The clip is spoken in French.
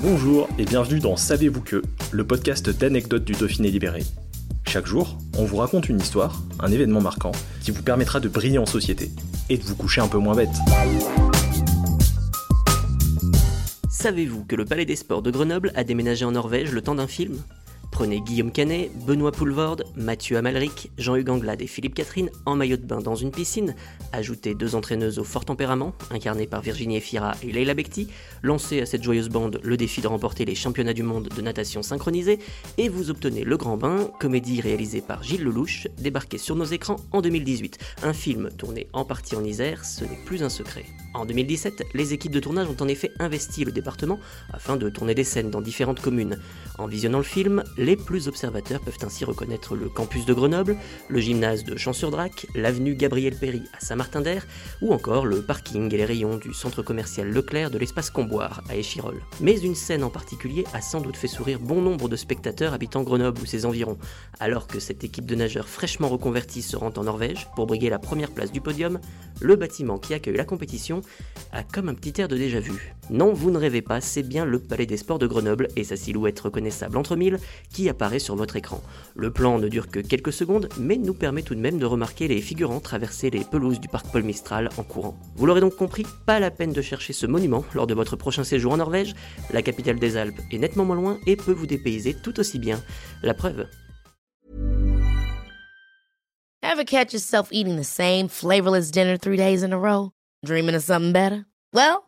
Bonjour et bienvenue dans Savez-vous que, le podcast d'anecdotes du Dauphiné libéré. Chaque jour, on vous raconte une histoire, un événement marquant, qui vous permettra de briller en société et de vous coucher un peu moins bête. Savez-vous que le Palais des Sports de Grenoble a déménagé en Norvège le temps d'un film? Prenez Guillaume Canet, Benoît Poulvorde, Mathieu Amalric, Jean-Hugues Anglade et Philippe Catherine en maillot de bain dans une piscine, ajoutez deux entraîneuses au fort tempérament, incarnées par Virginie Efira et Leila Bekti, lancez à cette joyeuse bande le défi de remporter les championnats du monde de natation synchronisée, et vous obtenez Le Grand Bain, comédie réalisée par Gilles Lelouch, débarqué sur nos écrans en 2018. Un film tourné en partie en Isère, ce n'est plus un secret. En 2017, les équipes de tournage ont en effet investi le département afin de tourner des scènes dans différentes communes. En visionnant le film, plus observateurs peuvent ainsi reconnaître le campus de Grenoble, le gymnase de Champs-sur-Drac, l'avenue Gabriel Péry à Saint-Martin-d'Air, ou encore le parking et les rayons du centre commercial Leclerc de l'espace Comboire à Échirol. Mais une scène en particulier a sans doute fait sourire bon nombre de spectateurs habitant Grenoble ou ses environs. Alors que cette équipe de nageurs fraîchement reconvertis se rend en Norvège pour briguer la première place du podium, le bâtiment qui accueille la compétition a comme un petit air de déjà vu. Non, vous ne rêvez pas, c'est bien le Palais des Sports de Grenoble et sa silhouette reconnaissable entre mille qui apparaît sur votre écran. Le plan ne dure que quelques secondes, mais nous permet tout de même de remarquer les figurants traverser les pelouses du parc Paul Mistral en courant. Vous l'aurez donc compris, pas la peine de chercher ce monument lors de votre prochain séjour en Norvège. La capitale des Alpes est nettement moins loin et peut vous dépayser tout aussi bien. La preuve, Ever catch yourself eating the same flavorless dinner three days in a row? Dreaming of something better? Well,